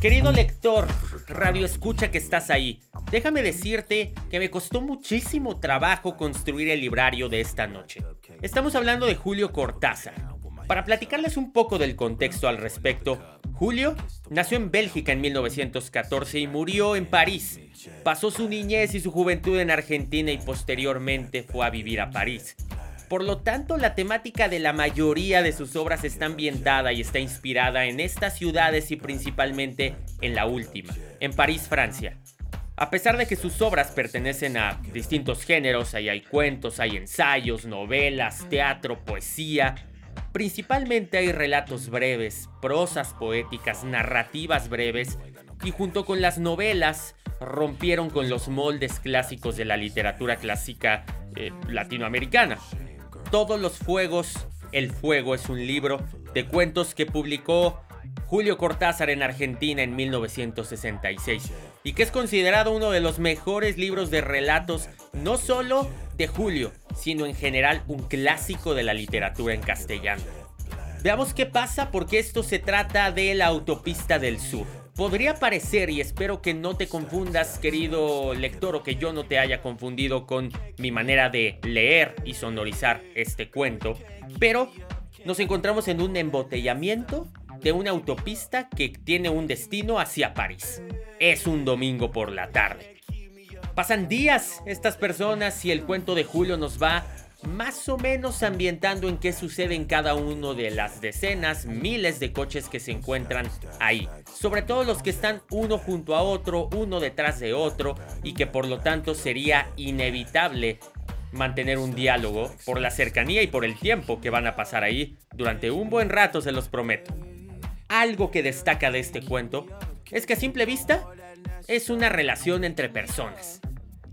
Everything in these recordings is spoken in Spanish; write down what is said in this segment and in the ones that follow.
Querido lector, radio escucha que estás ahí. Déjame decirte que me costó muchísimo trabajo construir el librario de esta noche. Estamos hablando de Julio Cortázar. Para platicarles un poco del contexto al respecto, Julio nació en Bélgica en 1914 y murió en París. Pasó su niñez y su juventud en Argentina y posteriormente fue a vivir a París. Por lo tanto, la temática de la mayoría de sus obras está ambientada y está inspirada en estas ciudades y principalmente en la última, en París, Francia. A pesar de que sus obras pertenecen a distintos géneros, ahí hay cuentos, hay ensayos, novelas, teatro, poesía, principalmente hay relatos breves, prosas poéticas, narrativas breves, y junto con las novelas rompieron con los moldes clásicos de la literatura clásica eh, latinoamericana. Todos los Fuegos, El Fuego es un libro de cuentos que publicó Julio Cortázar en Argentina en 1966 y que es considerado uno de los mejores libros de relatos no solo de Julio, sino en general un clásico de la literatura en castellano. Veamos qué pasa porque esto se trata de la autopista del sur. Podría parecer, y espero que no te confundas, querido lector, o que yo no te haya confundido con mi manera de leer y sonorizar este cuento, pero nos encontramos en un embotellamiento de una autopista que tiene un destino hacia París. Es un domingo por la tarde. Pasan días estas personas y el cuento de Julio nos va más o menos ambientando en qué sucede en cada uno de las decenas, miles de coches que se encuentran ahí. Sobre todo los que están uno junto a otro, uno detrás de otro, y que por lo tanto sería inevitable mantener un diálogo por la cercanía y por el tiempo que van a pasar ahí durante un buen rato, se los prometo. Algo que destaca de este cuento es que a simple vista es una relación entre personas.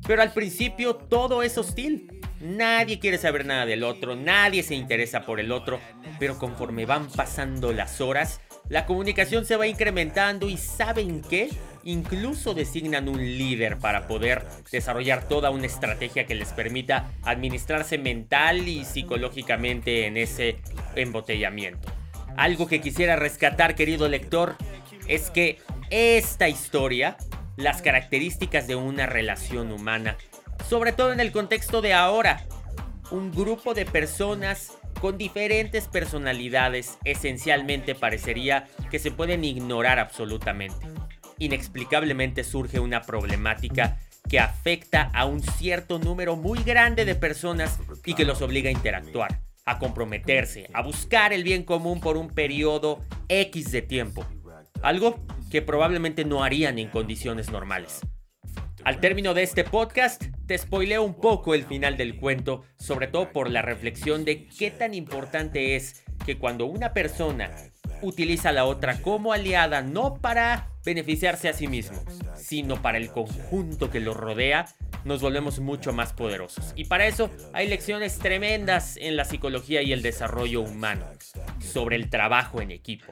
Pero al principio todo es hostil. Nadie quiere saber nada del otro, nadie se interesa por el otro, pero conforme van pasando las horas, la comunicación se va incrementando y ¿saben qué? Incluso designan un líder para poder desarrollar toda una estrategia que les permita administrarse mental y psicológicamente en ese embotellamiento. Algo que quisiera rescatar, querido lector, es que esta historia, las características de una relación humana, sobre todo en el contexto de ahora. Un grupo de personas con diferentes personalidades esencialmente parecería que se pueden ignorar absolutamente. Inexplicablemente surge una problemática que afecta a un cierto número muy grande de personas y que los obliga a interactuar, a comprometerse, a buscar el bien común por un periodo X de tiempo. Algo que probablemente no harían en condiciones normales. Al término de este podcast, te spoileo un poco el final del cuento, sobre todo por la reflexión de qué tan importante es que cuando una persona utiliza a la otra como aliada no para beneficiarse a sí mismo, sino para el conjunto que lo rodea, nos volvemos mucho más poderosos. Y para eso hay lecciones tremendas en la psicología y el desarrollo humano, sobre el trabajo en equipo.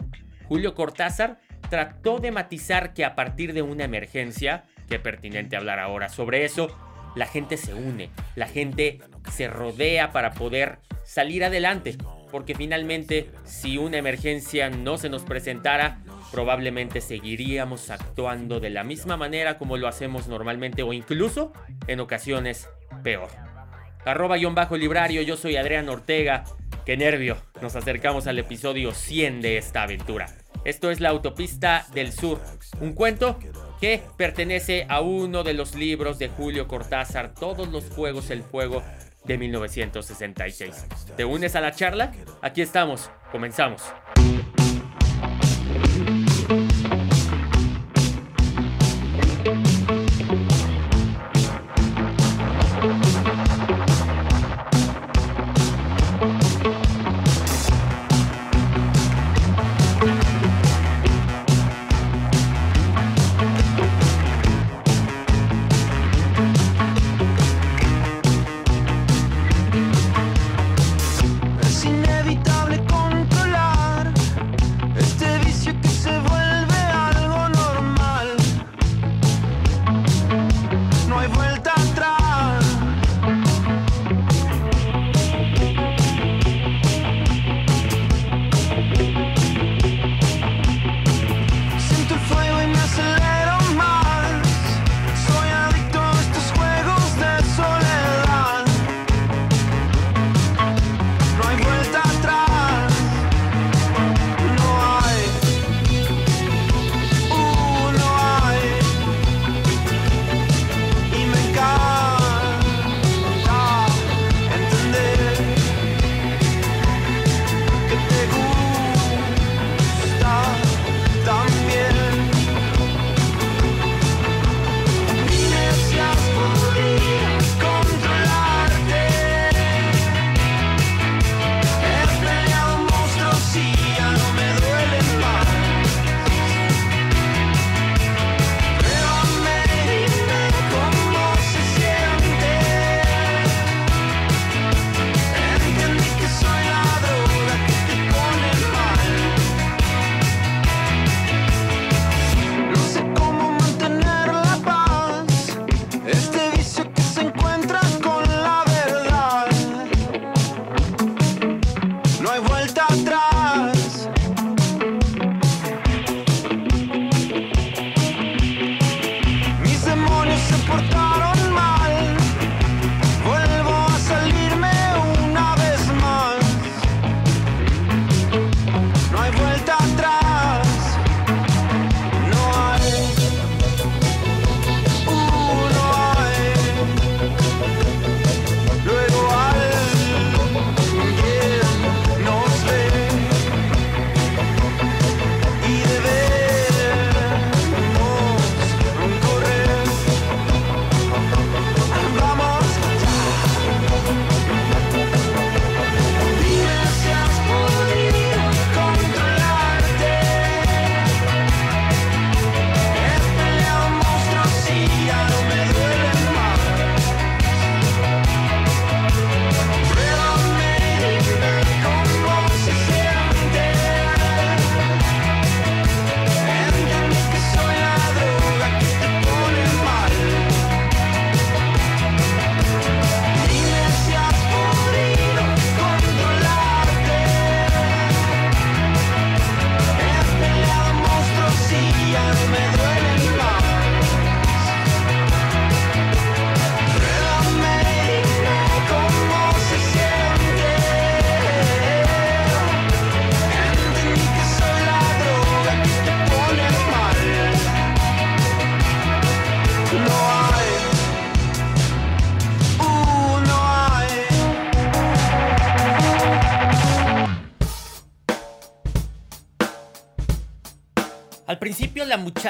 Julio Cortázar trató de matizar que a partir de una emergencia, Qué pertinente hablar ahora sobre eso. La gente se une, la gente se rodea para poder salir adelante. Porque finalmente, si una emergencia no se nos presentara, probablemente seguiríamos actuando de la misma manera como lo hacemos normalmente o incluso en ocasiones peor. Arroba guion bajo librario, yo soy Adrián Ortega. Qué nervio, nos acercamos al episodio 100 de esta aventura. Esto es La Autopista del Sur, un cuento que pertenece a uno de los libros de Julio Cortázar, Todos los Fuegos, el Fuego de 1966. ¿Te unes a la charla? Aquí estamos, comenzamos.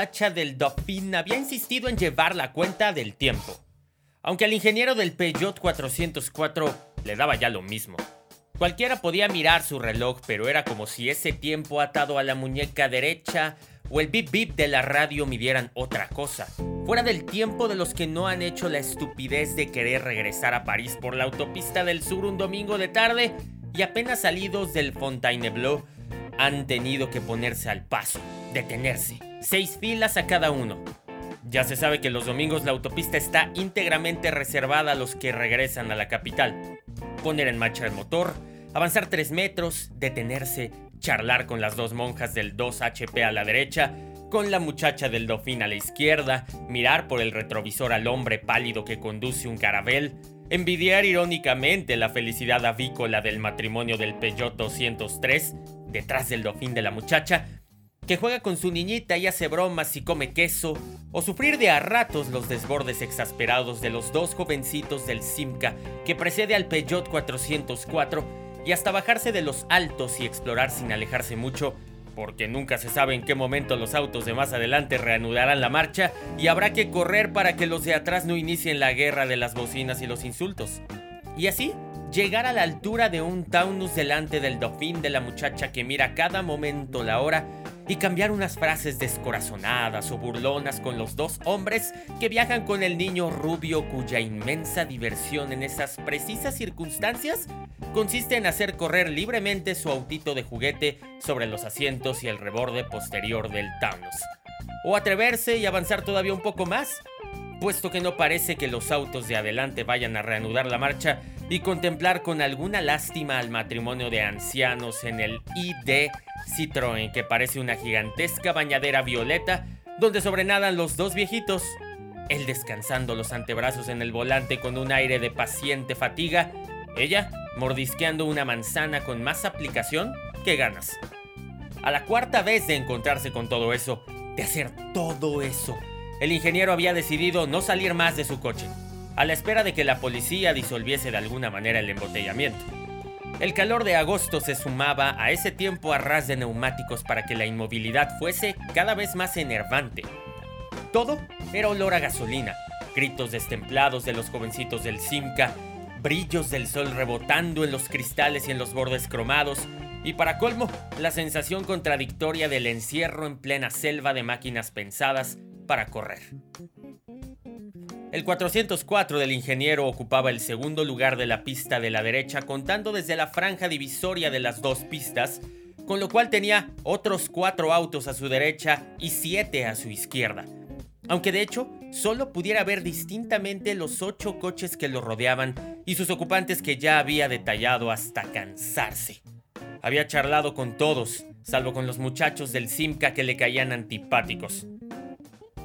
Del Dauphin había insistido en llevar la cuenta del tiempo, aunque al ingeniero del Peugeot 404 le daba ya lo mismo. Cualquiera podía mirar su reloj, pero era como si ese tiempo atado a la muñeca derecha o el bip bip de la radio midieran otra cosa, fuera del tiempo de los que no han hecho la estupidez de querer regresar a París por la autopista del sur un domingo de tarde y apenas salidos del Fontainebleau han tenido que ponerse al paso, detenerse, seis filas a cada uno. Ya se sabe que los domingos la autopista está íntegramente reservada a los que regresan a la capital. Poner en marcha el motor, avanzar tres metros, detenerse, charlar con las dos monjas del 2HP a la derecha, con la muchacha del Dofín a la izquierda, mirar por el retrovisor al hombre pálido que conduce un carabel, envidiar irónicamente la felicidad avícola del matrimonio del Peugeot 203 detrás del dofín de la muchacha, que juega con su niñita y hace bromas y come queso, o sufrir de a ratos los desbordes exasperados de los dos jovencitos del Simca que precede al Peugeot 404, y hasta bajarse de los altos y explorar sin alejarse mucho, porque nunca se sabe en qué momento los autos de más adelante reanudarán la marcha y habrá que correr para que los de atrás no inicien la guerra de las bocinas y los insultos. Y así, llegar a la altura de un Taunus delante del dofín de la muchacha que mira cada momento la hora y cambiar unas frases descorazonadas o burlonas con los dos hombres que viajan con el niño rubio cuya inmensa diversión en esas precisas circunstancias consiste en hacer correr libremente su autito de juguete sobre los asientos y el reborde posterior del Taunus. O atreverse y avanzar todavía un poco más, puesto que no parece que los autos de adelante vayan a reanudar la marcha y contemplar con alguna lástima al matrimonio de ancianos en el ID Citroën que parece una gigantesca bañadera violeta donde sobrenadan los dos viejitos, él descansando los antebrazos en el volante con un aire de paciente fatiga, ella mordisqueando una manzana con más aplicación que ganas. A la cuarta vez de encontrarse con todo eso, de hacer todo eso, el ingeniero había decidido no salir más de su coche a la espera de que la policía disolviese de alguna manera el embotellamiento. El calor de agosto se sumaba a ese tiempo a ras de neumáticos para que la inmovilidad fuese cada vez más enervante. Todo era olor a gasolina, gritos destemplados de los jovencitos del Simca, brillos del sol rebotando en los cristales y en los bordes cromados, y para colmo, la sensación contradictoria del encierro en plena selva de máquinas pensadas para correr. El 404 del ingeniero ocupaba el segundo lugar de la pista de la derecha contando desde la franja divisoria de las dos pistas, con lo cual tenía otros cuatro autos a su derecha y siete a su izquierda. Aunque de hecho solo pudiera ver distintamente los ocho coches que lo rodeaban y sus ocupantes que ya había detallado hasta cansarse. Había charlado con todos, salvo con los muchachos del Simca que le caían antipáticos.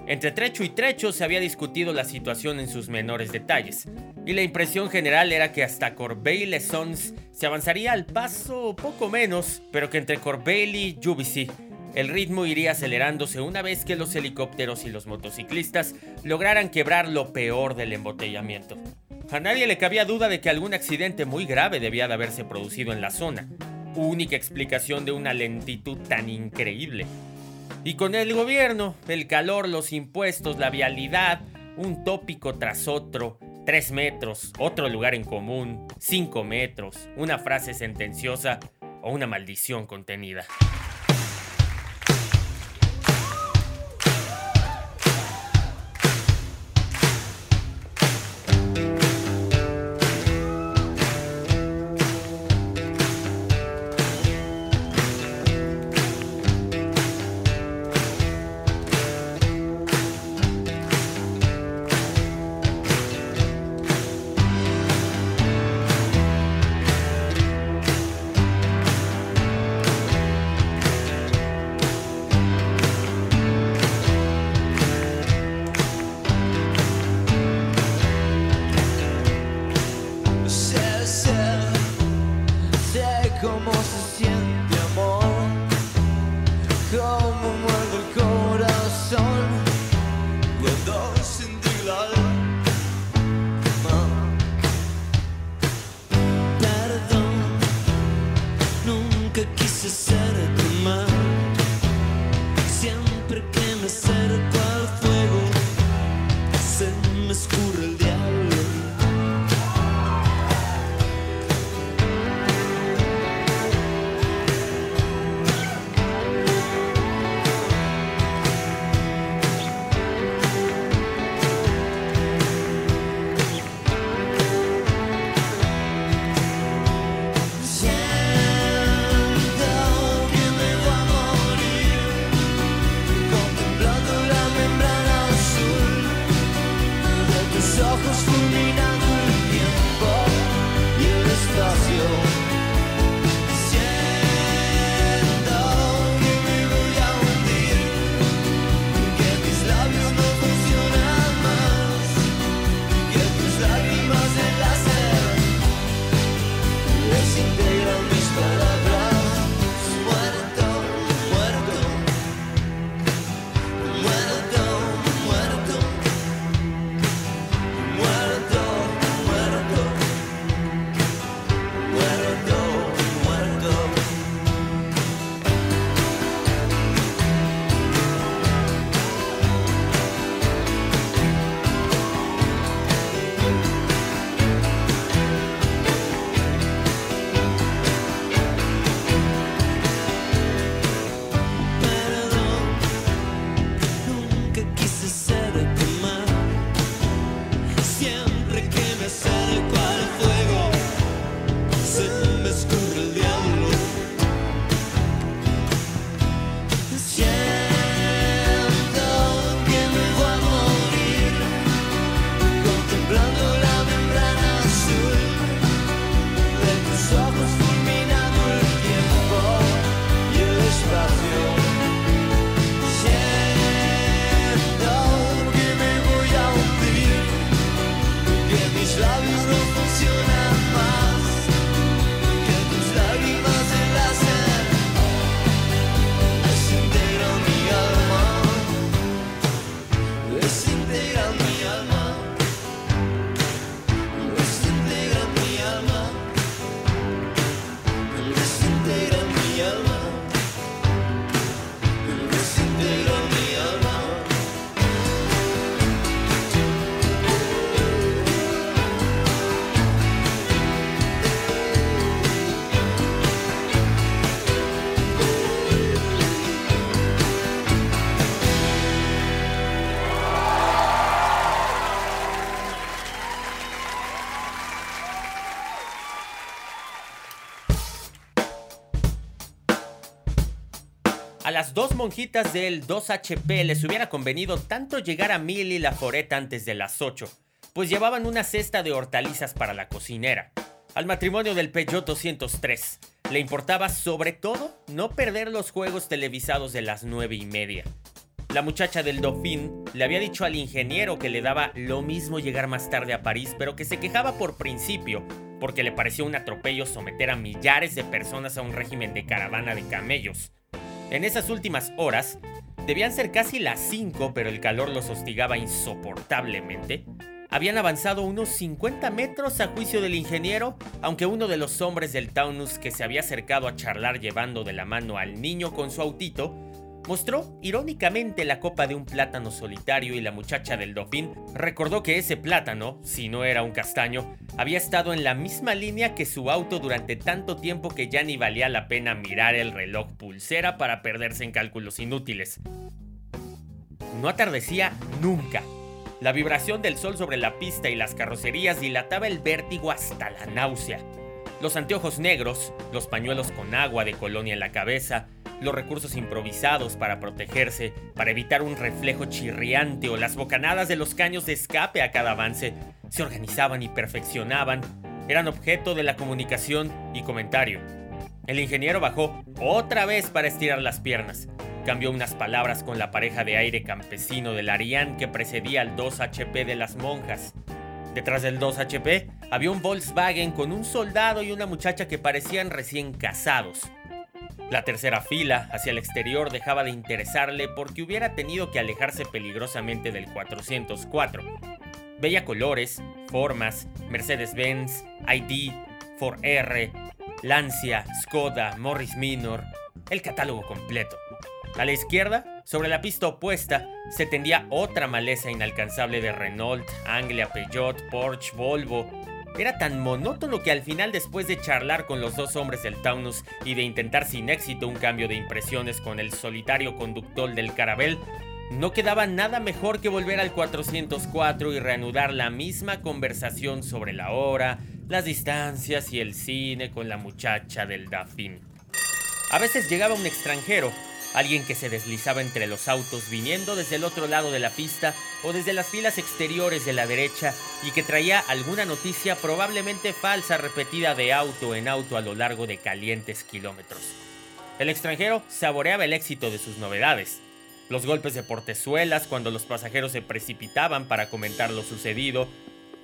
Entre trecho y trecho se había discutido la situación en sus menores detalles, y la impresión general era que hasta Corbeil y Sons se avanzaría al paso poco menos, pero que entre Corbeil y Juvisy el ritmo iría acelerándose una vez que los helicópteros y los motociclistas lograran quebrar lo peor del embotellamiento. A nadie le cabía duda de que algún accidente muy grave debía de haberse producido en la zona, única explicación de una lentitud tan increíble. Y con el gobierno, el calor, los impuestos, la vialidad, un tópico tras otro, tres metros, otro lugar en común, cinco metros, una frase sentenciosa o una maldición contenida. Dos monjitas del 2HP les hubiera convenido tanto llegar a Milly la Foreta antes de las 8, pues llevaban una cesta de hortalizas para la cocinera. Al matrimonio del Peugeot 203 Le importaba sobre todo no perder los juegos televisados de las nueve y media. La muchacha del Dauphin le había dicho al ingeniero que le daba lo mismo llegar más tarde a París, pero que se quejaba por principio, porque le pareció un atropello someter a millares de personas a un régimen de caravana de camellos. En esas últimas horas, debían ser casi las 5, pero el calor los hostigaba insoportablemente. Habían avanzado unos 50 metros a juicio del ingeniero, aunque uno de los hombres del Taunus que se había acercado a charlar llevando de la mano al niño con su autito, Mostró irónicamente la copa de un plátano solitario y la muchacha del Dauphin recordó que ese plátano, si no era un castaño, había estado en la misma línea que su auto durante tanto tiempo que ya ni valía la pena mirar el reloj pulsera para perderse en cálculos inútiles. No atardecía nunca. La vibración del sol sobre la pista y las carrocerías dilataba el vértigo hasta la náusea. Los anteojos negros, los pañuelos con agua de colonia en la cabeza, los recursos improvisados para protegerse, para evitar un reflejo chirriante o las bocanadas de los caños de escape a cada avance, se organizaban y perfeccionaban, eran objeto de la comunicación y comentario. El ingeniero bajó otra vez para estirar las piernas. Cambió unas palabras con la pareja de aire campesino del Ariane que precedía al 2HP de las monjas. Detrás del 2HP había un Volkswagen con un soldado y una muchacha que parecían recién casados. La tercera fila, hacia el exterior, dejaba de interesarle porque hubiera tenido que alejarse peligrosamente del 404. Veía colores, formas, Mercedes-Benz, ID, Ford R, Lancia, Skoda, Morris Minor, el catálogo completo. A la izquierda, sobre la pista opuesta, se tendía otra maleza inalcanzable de Renault, Anglia, Peugeot, Porsche, Volvo, era tan monótono que al final después de charlar con los dos hombres del Taunus y de intentar sin éxito un cambio de impresiones con el solitario conductor del Carabel, no quedaba nada mejor que volver al 404 y reanudar la misma conversación sobre la hora, las distancias y el cine con la muchacha del Dafín. A veces llegaba un extranjero Alguien que se deslizaba entre los autos viniendo desde el otro lado de la pista o desde las filas exteriores de la derecha y que traía alguna noticia probablemente falsa repetida de auto en auto a lo largo de calientes kilómetros. El extranjero saboreaba el éxito de sus novedades. Los golpes de portezuelas cuando los pasajeros se precipitaban para comentar lo sucedido,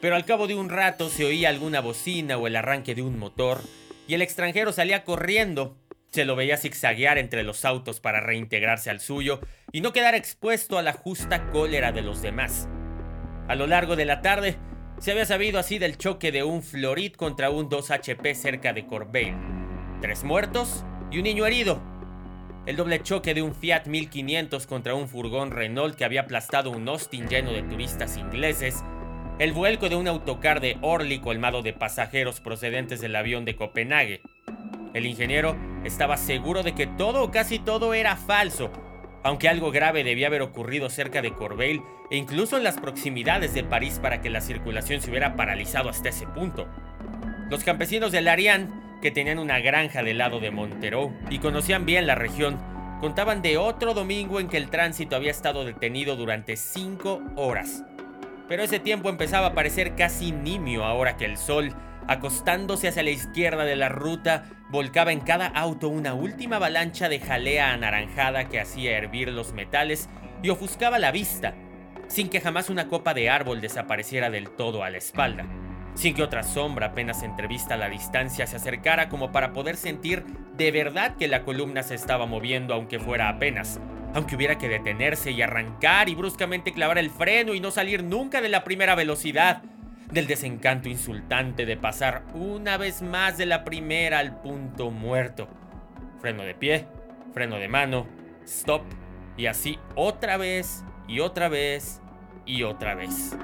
pero al cabo de un rato se oía alguna bocina o el arranque de un motor, y el extranjero salía corriendo se lo veía zigzaguear entre los autos para reintegrarse al suyo y no quedar expuesto a la justa cólera de los demás. A lo largo de la tarde, se había sabido así del choque de un Florid contra un 2HP cerca de Corbeil. Tres muertos y un niño herido. El doble choque de un Fiat 1500 contra un furgón Renault que había aplastado un Austin lleno de turistas ingleses. El vuelco de un autocar de Orly colmado de pasajeros procedentes del avión de Copenhague. El ingeniero estaba seguro de que todo o casi todo era falso, aunque algo grave debía haber ocurrido cerca de Corbeil e incluso en las proximidades de París para que la circulación se hubiera paralizado hasta ese punto. Los campesinos de Larian, que tenían una granja del lado de Montereau y conocían bien la región, contaban de otro domingo en que el tránsito había estado detenido durante cinco horas. Pero ese tiempo empezaba a parecer casi nimio ahora que el sol Acostándose hacia la izquierda de la ruta, volcaba en cada auto una última avalancha de jalea anaranjada que hacía hervir los metales y ofuscaba la vista, sin que jamás una copa de árbol desapareciera del todo a la espalda, sin que otra sombra apenas entrevista a la distancia se acercara como para poder sentir de verdad que la columna se estaba moviendo aunque fuera apenas, aunque hubiera que detenerse y arrancar y bruscamente clavar el freno y no salir nunca de la primera velocidad, del desencanto insultante de pasar una vez más de la primera al punto muerto. Freno de pie, freno de mano, stop y así otra vez y otra vez y otra vez.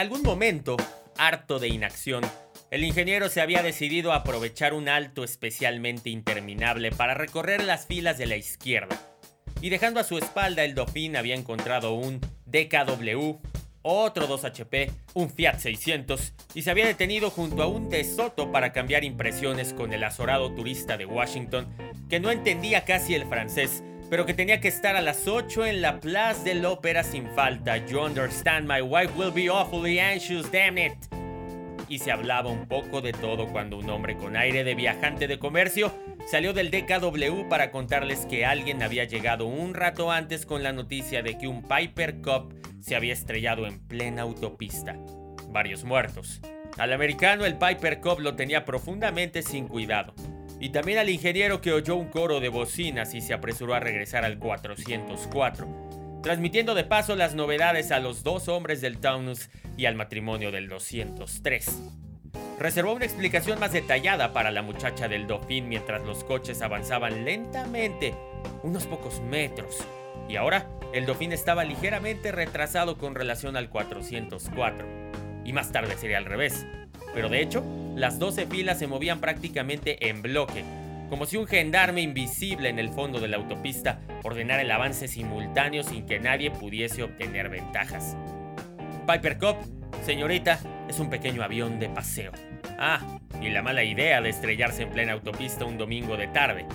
Algún momento, harto de inacción, el ingeniero se había decidido a aprovechar un alto especialmente interminable para recorrer las filas de la izquierda. Y dejando a su espalda el Dauphin había encontrado un DKW, otro 2HP, un Fiat 600 y se había detenido junto a un De Soto para cambiar impresiones con el azorado turista de Washington que no entendía casi el francés pero que tenía que estar a las 8 en la Plaza del Ópera sin falta. You understand, my wife will be awfully anxious, damn it. Y se hablaba un poco de todo cuando un hombre con aire de viajante de comercio salió del DKW para contarles que alguien había llegado un rato antes con la noticia de que un Piper Cup se había estrellado en plena autopista. Varios muertos. Al americano el Piper Cup lo tenía profundamente sin cuidado y también al ingeniero que oyó un coro de bocinas y se apresuró a regresar al 404, transmitiendo de paso las novedades a los dos hombres del Taunus y al matrimonio del 203. Reservó una explicación más detallada para la muchacha del Dauphin mientras los coches avanzaban lentamente, unos pocos metros, y ahora el Dauphin estaba ligeramente retrasado con relación al 404, y más tarde sería al revés. Pero de hecho, las 12 filas se movían prácticamente en bloque, como si un gendarme invisible en el fondo de la autopista ordenara el avance simultáneo sin que nadie pudiese obtener ventajas. Piper Cup, señorita, es un pequeño avión de paseo. Ah, y la mala idea de estrellarse en plena autopista un domingo de tarde.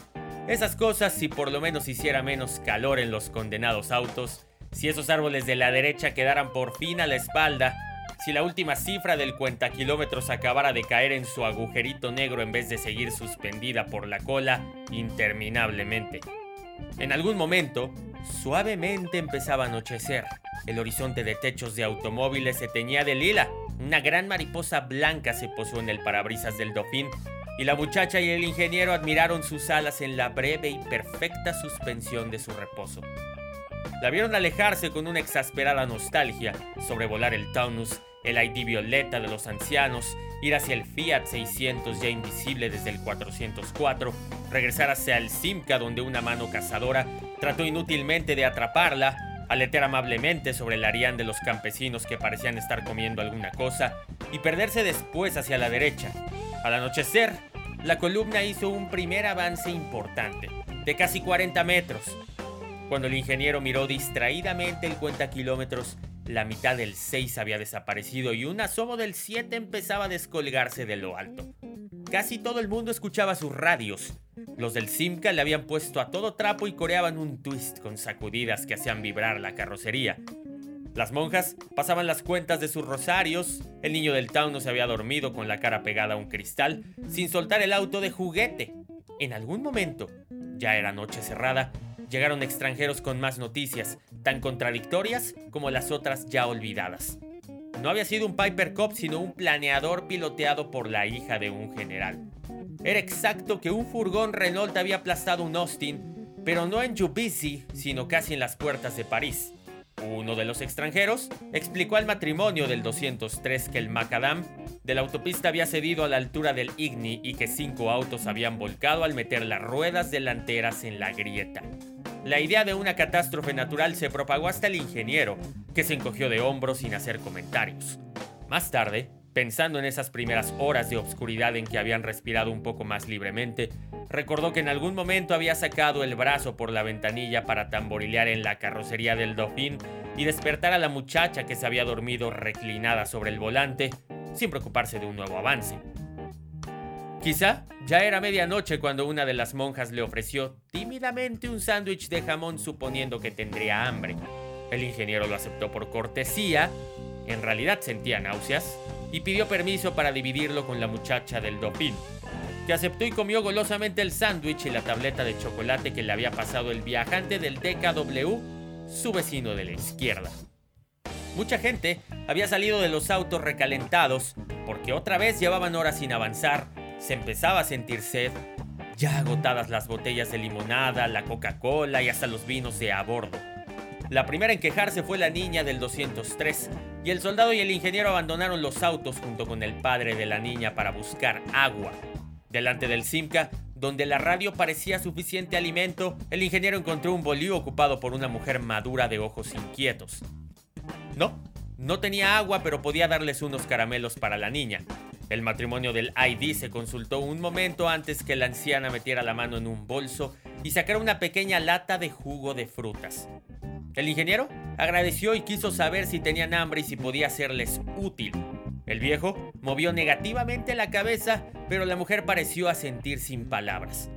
Esas cosas si por lo menos hiciera menos calor en los condenados autos, si esos árboles de la derecha quedaran por fin a la espalda, si la última cifra del cuenta kilómetros acabara de caer en su agujerito negro en vez de seguir suspendida por la cola interminablemente. En algún momento, suavemente empezaba a anochecer. El horizonte de techos de automóviles se teñía de lila. Una gran mariposa blanca se posó en el parabrisas del Dofín y la muchacha y el ingeniero admiraron sus alas en la breve y perfecta suspensión de su reposo. La vieron alejarse con una exasperada nostalgia, sobrevolar el Taunus, el ID violeta de los ancianos, ir hacia el Fiat 600 ya invisible desde el 404, regresar hacia el Simca donde una mano cazadora trató inútilmente de atraparla, aletear amablemente sobre el arián de los campesinos que parecían estar comiendo alguna cosa y perderse después hacia la derecha, al anochecer, la columna hizo un primer avance importante, de casi 40 metros. Cuando el ingeniero miró distraídamente el cuenta kilómetros, la mitad del 6 había desaparecido y un asomo del 7 empezaba a descolgarse de lo alto. Casi todo el mundo escuchaba sus radios. Los del Simca le habían puesto a todo trapo y coreaban un twist con sacudidas que hacían vibrar la carrocería. Las monjas pasaban las cuentas de sus rosarios, el niño del town no se había dormido con la cara pegada a un cristal, sin soltar el auto de juguete. En algún momento, ya era noche cerrada, llegaron extranjeros con más noticias, tan contradictorias como las otras ya olvidadas. No había sido un Piper Cop, sino un planeador piloteado por la hija de un general. Era exacto que un furgón Renault había aplastado un Austin, pero no en Juvisy, sino casi en las puertas de París. Uno de los extranjeros explicó al matrimonio del 203 que el macadam de la autopista había cedido a la altura del Igni y que cinco autos habían volcado al meter las ruedas delanteras en la grieta. La idea de una catástrofe natural se propagó hasta el ingeniero, que se encogió de hombros sin hacer comentarios. Más tarde, pensando en esas primeras horas de obscuridad en que habían respirado un poco más libremente, recordó que en algún momento había sacado el brazo por la ventanilla para tamborilear en la carrocería del Dauphin y despertar a la muchacha que se había dormido reclinada sobre el volante sin preocuparse de un nuevo avance. Quizá ya era medianoche cuando una de las monjas le ofreció tímidamente un sándwich de jamón suponiendo que tendría hambre. El ingeniero lo aceptó por cortesía, en realidad sentía náuseas, y pidió permiso para dividirlo con la muchacha del Dauphin que aceptó y comió golosamente el sándwich y la tableta de chocolate que le había pasado el viajante del DKW, su vecino de la izquierda. Mucha gente había salido de los autos recalentados porque otra vez llevaban horas sin avanzar, se empezaba a sentir sed, ya agotadas las botellas de limonada, la Coca-Cola y hasta los vinos de a bordo. La primera en quejarse fue la niña del 203, y el soldado y el ingeniero abandonaron los autos junto con el padre de la niña para buscar agua. Delante del Simca, donde la radio parecía suficiente alimento, el ingeniero encontró un bolío ocupado por una mujer madura de ojos inquietos. No, no tenía agua, pero podía darles unos caramelos para la niña. El matrimonio del ID se consultó un momento antes que la anciana metiera la mano en un bolso y sacara una pequeña lata de jugo de frutas. El ingeniero agradeció y quiso saber si tenían hambre y si podía serles útil. El viejo movió negativamente la cabeza, pero la mujer pareció asentir sin palabras.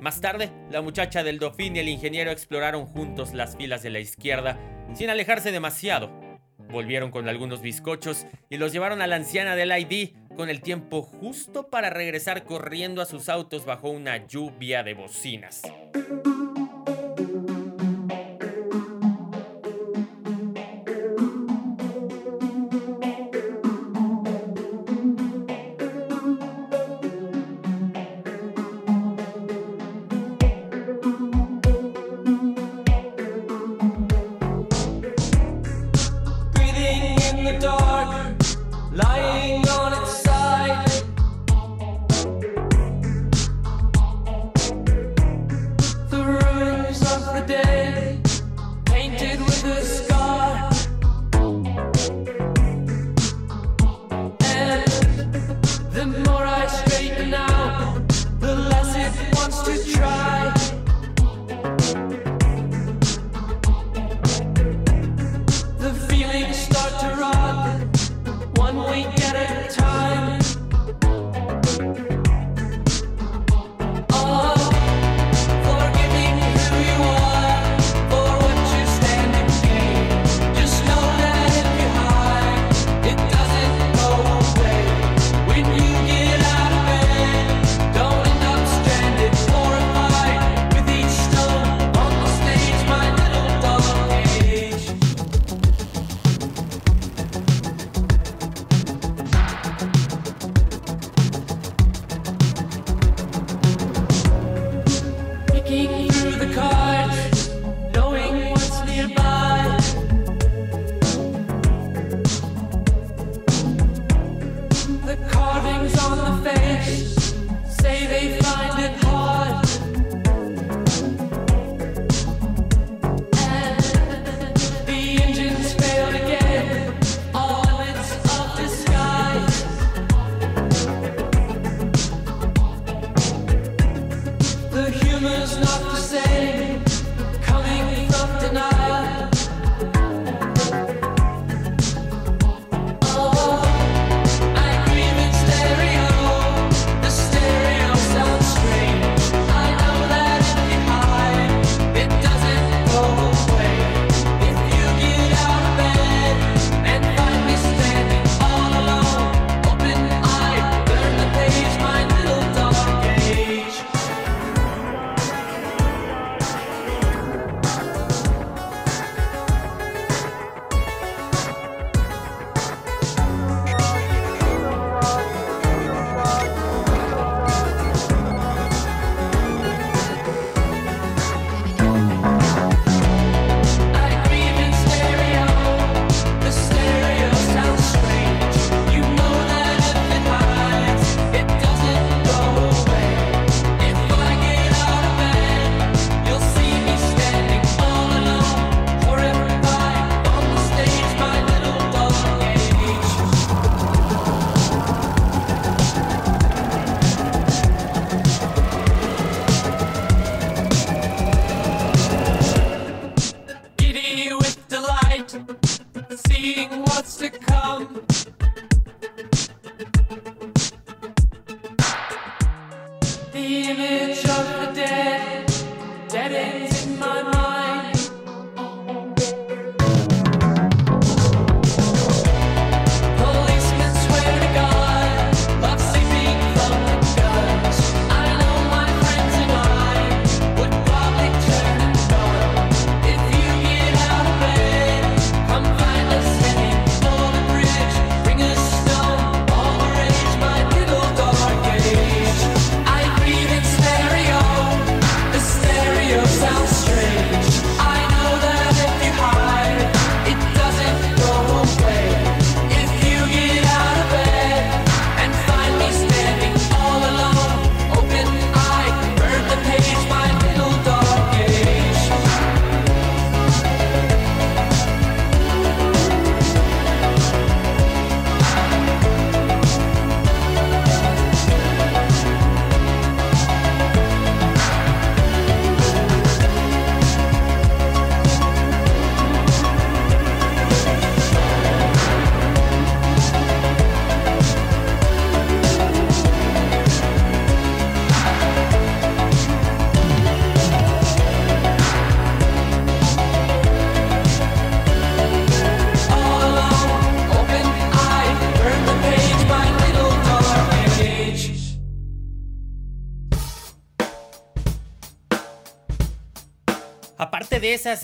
Más tarde, la muchacha del Dauphin y el ingeniero exploraron juntos las filas de la izquierda, sin alejarse demasiado. Volvieron con algunos bizcochos y los llevaron a la anciana del ID con el tiempo justo para regresar corriendo a sus autos bajo una lluvia de bocinas.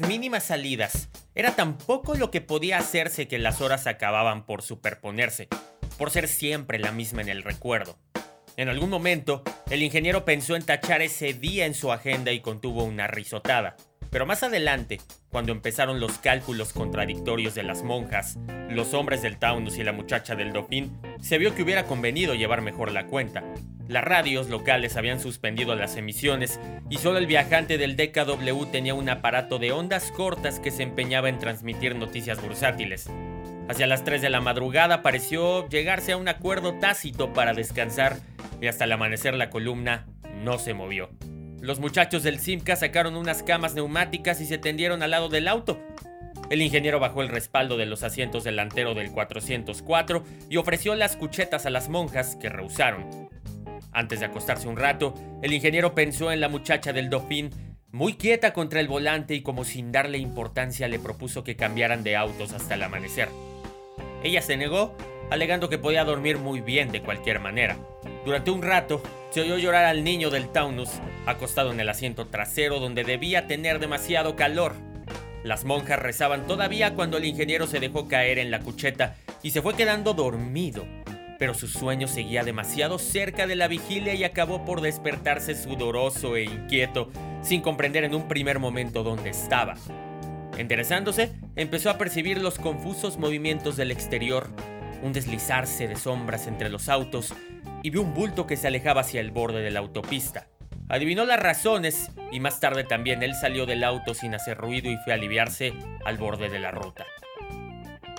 Mínimas salidas, era tan poco lo que podía hacerse que las horas acababan por superponerse, por ser siempre la misma en el recuerdo. En algún momento, el ingeniero pensó en tachar ese día en su agenda y contuvo una risotada. Pero más adelante, cuando empezaron los cálculos contradictorios de las monjas, los hombres del Taunus y la muchacha del Dauphin, se vio que hubiera convenido llevar mejor la cuenta. Las radios locales habían suspendido las emisiones y solo el viajante del DKW tenía un aparato de ondas cortas que se empeñaba en transmitir noticias bursátiles. Hacia las 3 de la madrugada pareció llegarse a un acuerdo tácito para descansar y hasta el amanecer la columna no se movió. Los muchachos del Simca sacaron unas camas neumáticas y se tendieron al lado del auto. El ingeniero bajó el respaldo de los asientos delantero del 404 y ofreció las cuchetas a las monjas que rehusaron. Antes de acostarse un rato, el ingeniero pensó en la muchacha del Dauphin, muy quieta contra el volante y como sin darle importancia le propuso que cambiaran de autos hasta el amanecer. Ella se negó, alegando que podía dormir muy bien de cualquier manera. Durante un rato, se oyó llorar al niño del Taunus, acostado en el asiento trasero donde debía tener demasiado calor. Las monjas rezaban todavía cuando el ingeniero se dejó caer en la cucheta y se fue quedando dormido. Pero su sueño seguía demasiado cerca de la vigilia y acabó por despertarse sudoroso e inquieto, sin comprender en un primer momento dónde estaba. Enderezándose, empezó a percibir los confusos movimientos del exterior, un deslizarse de sombras entre los autos y vio un bulto que se alejaba hacia el borde de la autopista. Adivinó las razones y más tarde también él salió del auto sin hacer ruido y fue a aliviarse al borde de la ruta.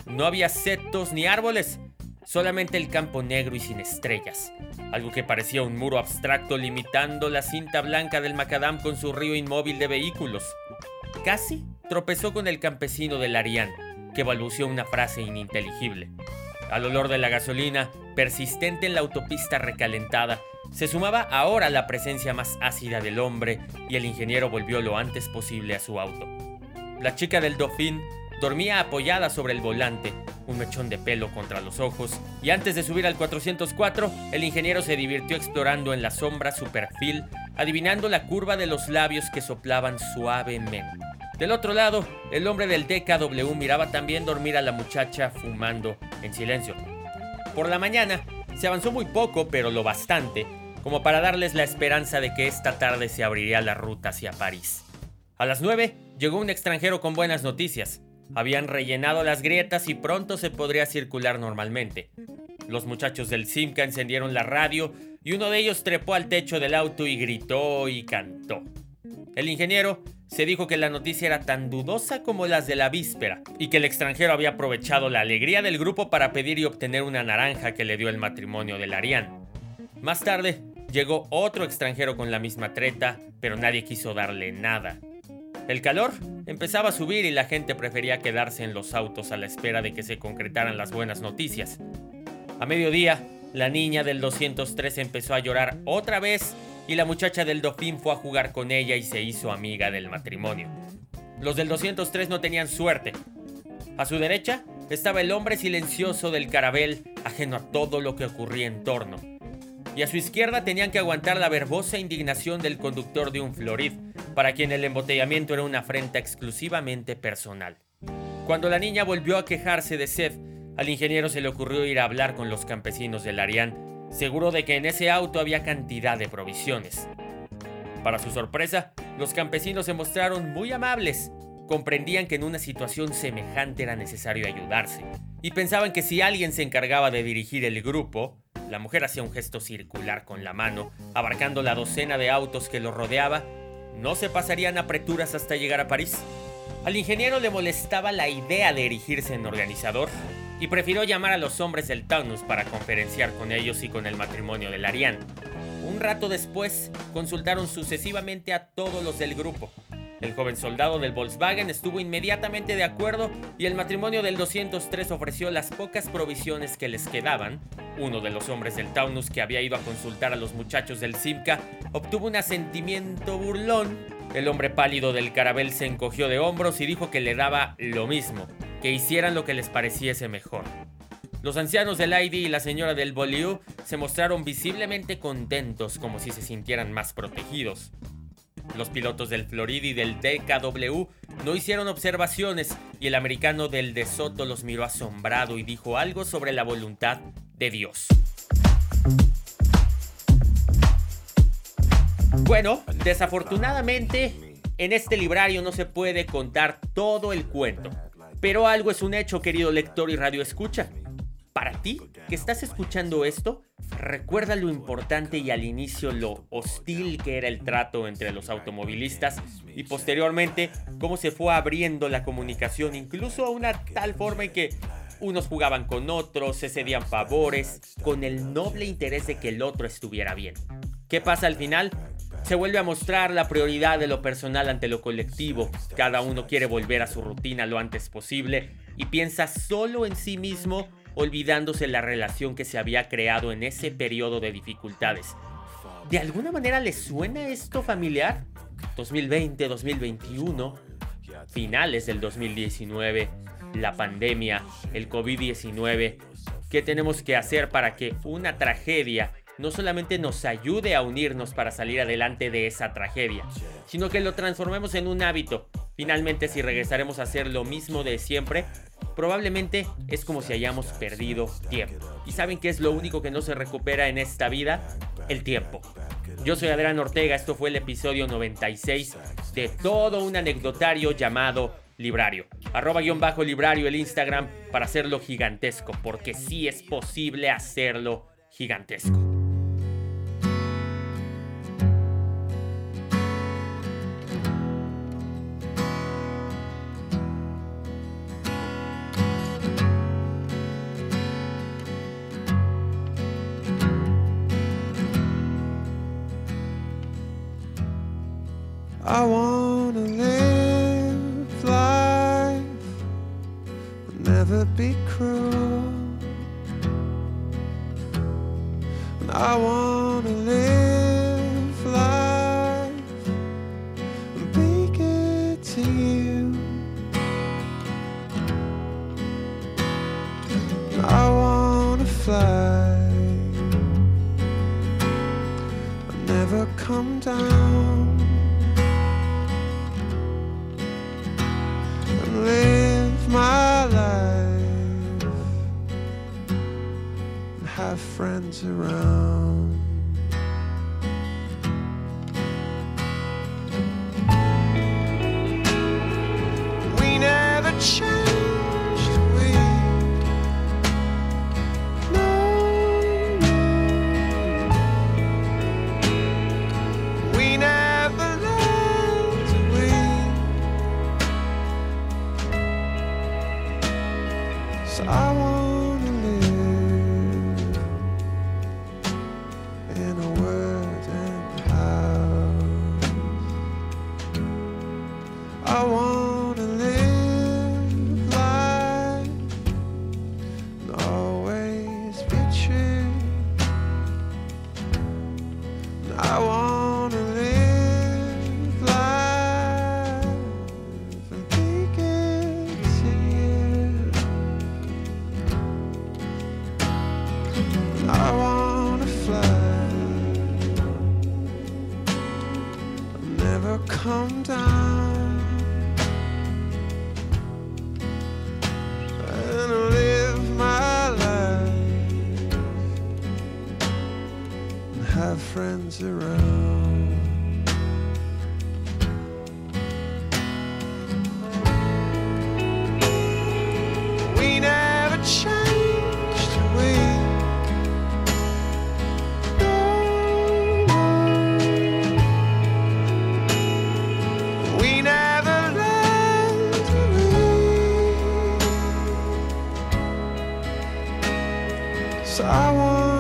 No había setos ni árboles, solamente el campo negro y sin estrellas, algo que parecía un muro abstracto limitando la cinta blanca del macadam con su río inmóvil de vehículos. Casi tropezó con el campesino del Arián, que balbuceó una frase ininteligible. Al olor de la gasolina, persistente en la autopista recalentada, se sumaba ahora la presencia más ácida del hombre y el ingeniero volvió lo antes posible a su auto. La chica del Dauphin dormía apoyada sobre el volante, un mechón de pelo contra los ojos, y antes de subir al 404, el ingeniero se divirtió explorando en la sombra su perfil, adivinando la curva de los labios que soplaban suavemente. Del otro lado, el hombre del DKW miraba también dormir a la muchacha fumando en silencio. Por la mañana, se avanzó muy poco, pero lo bastante, como para darles la esperanza de que esta tarde se abriría la ruta hacia París. A las 9 llegó un extranjero con buenas noticias. Habían rellenado las grietas y pronto se podría circular normalmente. Los muchachos del Simca encendieron la radio y uno de ellos trepó al techo del auto y gritó y cantó. El ingeniero se dijo que la noticia era tan dudosa como las de la víspera y que el extranjero había aprovechado la alegría del grupo para pedir y obtener una naranja que le dio el matrimonio del Arián. Más tarde, llegó otro extranjero con la misma treta, pero nadie quiso darle nada. El calor empezaba a subir y la gente prefería quedarse en los autos a la espera de que se concretaran las buenas noticias. A mediodía, la niña del 203 empezó a llorar otra vez y la muchacha del Dofín fue a jugar con ella y se hizo amiga del matrimonio. Los del 203 no tenían suerte. A su derecha estaba el hombre silencioso del carabel, ajeno a todo lo que ocurría en torno. Y a su izquierda tenían que aguantar la verbosa indignación del conductor de un Florid, para quien el embotellamiento era una afrenta exclusivamente personal. Cuando la niña volvió a quejarse de sed, al ingeniero se le ocurrió ir a hablar con los campesinos del Arián, seguro de que en ese auto había cantidad de provisiones. Para su sorpresa, los campesinos se mostraron muy amables, comprendían que en una situación semejante era necesario ayudarse, y pensaban que si alguien se encargaba de dirigir el grupo, la mujer hacía un gesto circular con la mano, abarcando la docena de autos que lo rodeaba, no se pasarían apreturas hasta llegar a París. Al ingeniero le molestaba la idea de erigirse en organizador y prefirió llamar a los hombres del Taunus para conferenciar con ellos y con el matrimonio del Arián. Un rato después, consultaron sucesivamente a todos los del grupo. El joven soldado del Volkswagen estuvo inmediatamente de acuerdo y el matrimonio del 203 ofreció las pocas provisiones que les quedaban. Uno de los hombres del Taunus que había ido a consultar a los muchachos del Simca obtuvo un asentimiento burlón. El hombre pálido del carabel se encogió de hombros y dijo que le daba lo mismo, que hicieran lo que les pareciese mejor. Los ancianos del ID y la señora del Boliu se mostraron visiblemente contentos como si se sintieran más protegidos. Los pilotos del Florida y del DKW no hicieron observaciones y el americano del De Soto los miró asombrado y dijo algo sobre la voluntad de Dios. Bueno, desafortunadamente en este librario no se puede contar todo el cuento, pero algo es un hecho, querido lector y radio escucha. Para ti, que estás escuchando esto, recuerda lo importante y al inicio lo hostil que era el trato entre los automovilistas y posteriormente cómo se fue abriendo la comunicación incluso a una tal forma en que unos jugaban con otros, se cedían favores, con el noble interés de que el otro estuviera bien. ¿Qué pasa al final? Se vuelve a mostrar la prioridad de lo personal ante lo colectivo. Cada uno quiere volver a su rutina lo antes posible y piensa solo en sí mismo olvidándose la relación que se había creado en ese periodo de dificultades. ¿De alguna manera les suena esto familiar? 2020, 2021, finales del 2019, la pandemia, el COVID-19. ¿Qué tenemos que hacer para que una tragedia no solamente nos ayude a unirnos para salir adelante de esa tragedia, sino que lo transformemos en un hábito? Finalmente, si regresaremos a hacer lo mismo de siempre, probablemente es como si hayamos perdido tiempo. ¿Y saben qué es lo único que no se recupera en esta vida? El tiempo. Yo soy Adrián Ortega, esto fue el episodio 96 de todo un anecdotario llamado Librario. Arroba guion bajo librario el Instagram para hacerlo gigantesco, porque sí es posible hacerlo gigantesco. Around. So I wanna